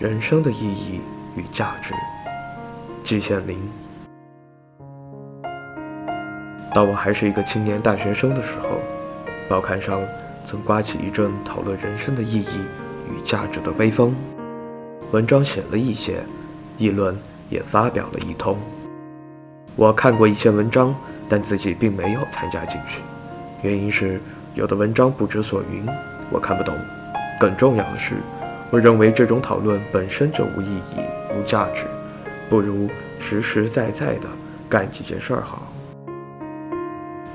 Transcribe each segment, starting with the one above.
人生的意义与价值。季羡林。当我还是一个青年大学生的时候，报刊上曾刮起一阵讨论人生的意义与价值的微风，文章写了一些，议论也发表了一通。我看过一些文章，但自己并没有参加进去，原因是有的文章不知所云，我看不懂。更重要的是，我认为这种讨论本身就无意义、无价值，不如实实在在的干几件事儿好。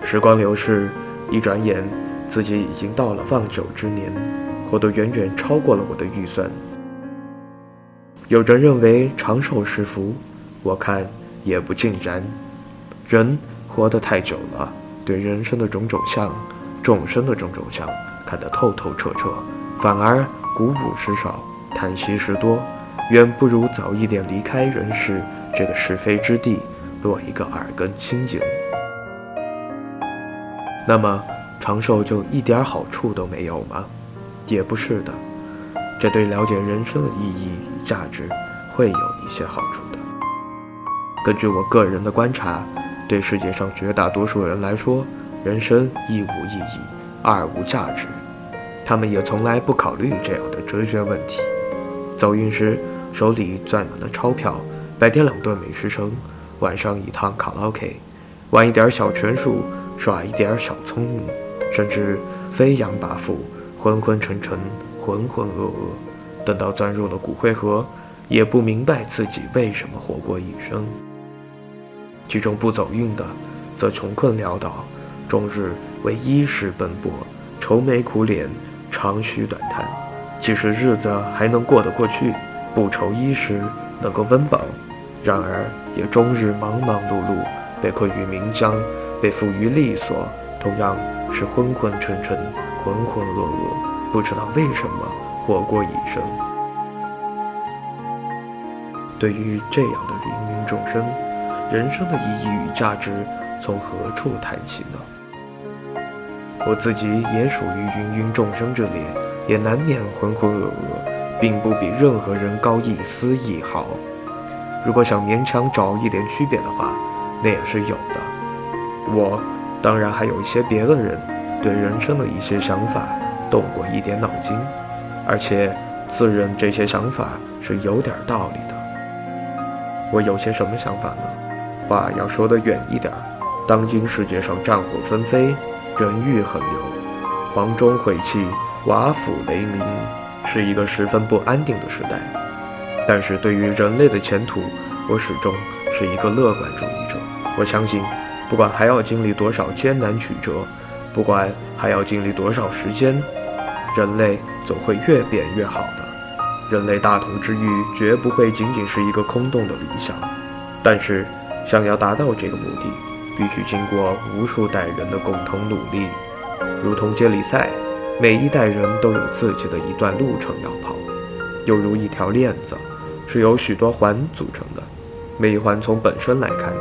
时光流逝，一转眼，自己已经到了放酒之年，活得远远超过了我的预算。有人认为长寿是福，我看也不尽然。人活得太久了，对人生的种种相、众生的种种相看得透透彻彻。反而鼓舞时少，叹息时多，远不如早一点离开人世这个是非之地，落一个耳根清净。那么长寿就一点好处都没有吗？也不是的，这对了解人生的意义与价值会有一些好处的。根据我个人的观察，对世界上绝大多数人来说，人生一无意义，二无价值。他们也从来不考虑这样的哲学问题。走运时手里攥满了钞票，白天两顿美食城，晚上一趟卡拉 OK，玩一点小拳术，耍一点小聪明，甚至飞扬跋扈，昏昏沉沉，浑浑噩噩。等到钻入了骨灰盒，也不明白自己为什么活过一生。其中不走运的，则穷困潦倒，终日为衣食奔波，愁眉苦脸。长吁短叹，即使日子还能过得过去，不愁衣食，能够温饱，然而也终日忙忙碌碌，被困于岷江，被缚于利索，同样是昏昏沉沉，浑浑噩噩，不知道为什么活过一生。对于这样的芸芸众生，人生的意义与价值从何处谈起呢？我自己也属于芸芸众生之列，也难免浑浑噩噩，并不比任何人高一丝一毫。如果想勉强找一点区别的话，那也是有的。我当然还有一些别的人，对人生的一些想法动过一点脑筋，而且自认这些想法是有点道理的。我有些什么想法呢？话要说得远一点，当今世界上战火纷飞。人欲横流，黄钟毁弃，瓦釜雷鸣，是一个十分不安定的时代。但是对于人类的前途，我始终是一个乐观主义者。我相信，不管还要经历多少艰难曲折，不管还要经历多少时间，人类总会越变越好的。人类大同之欲绝不会仅仅是一个空洞的理想。但是，想要达到这个目的。必须经过无数代人的共同努力，如同接力赛，每一代人都有自己的一段路程要跑，又如一条链子，是由许多环组成的。每一环从本身来看，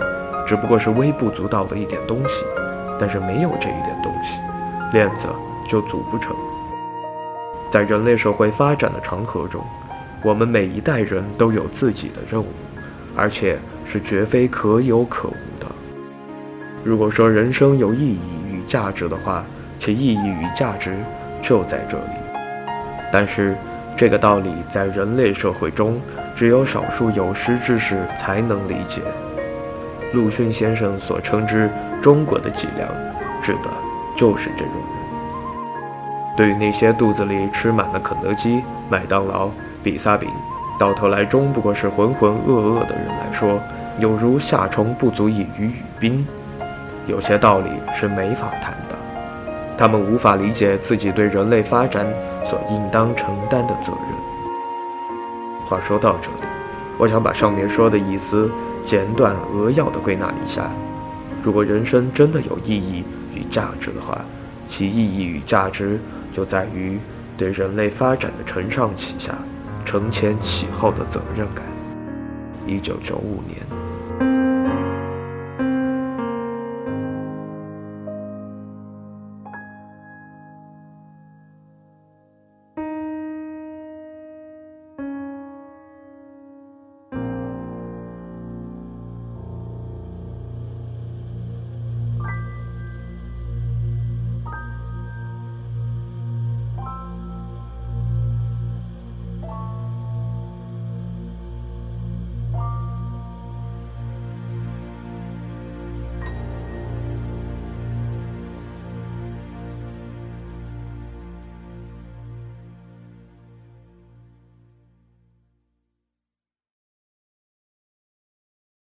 只不过是微不足道的一点东西，但是没有这一点东西，链子就组不成。在人类社会发展的长河中，我们每一代人都有自己的任务，而且是绝非可有可无。如果说人生有意义与价值的话，其意义与价值就在这里。但是，这个道理在人类社会中，只有少数有识之士才能理解。鲁迅先生所称之“中国的脊梁”，指的就是这种人。对于那些肚子里吃满了肯德基、麦当劳、比萨饼，到头来终不过是浑浑噩噩的人来说，有如夏虫不足以语冰。有些道理是没法谈的，他们无法理解自己对人类发展所应当承担的责任。话说到这里，我想把上面说的意思简短扼要地归纳一下：如果人生真的有意义与价值的话，其意义与价值就在于对人类发展的承上启下、承前启后的责任感。一九九五年。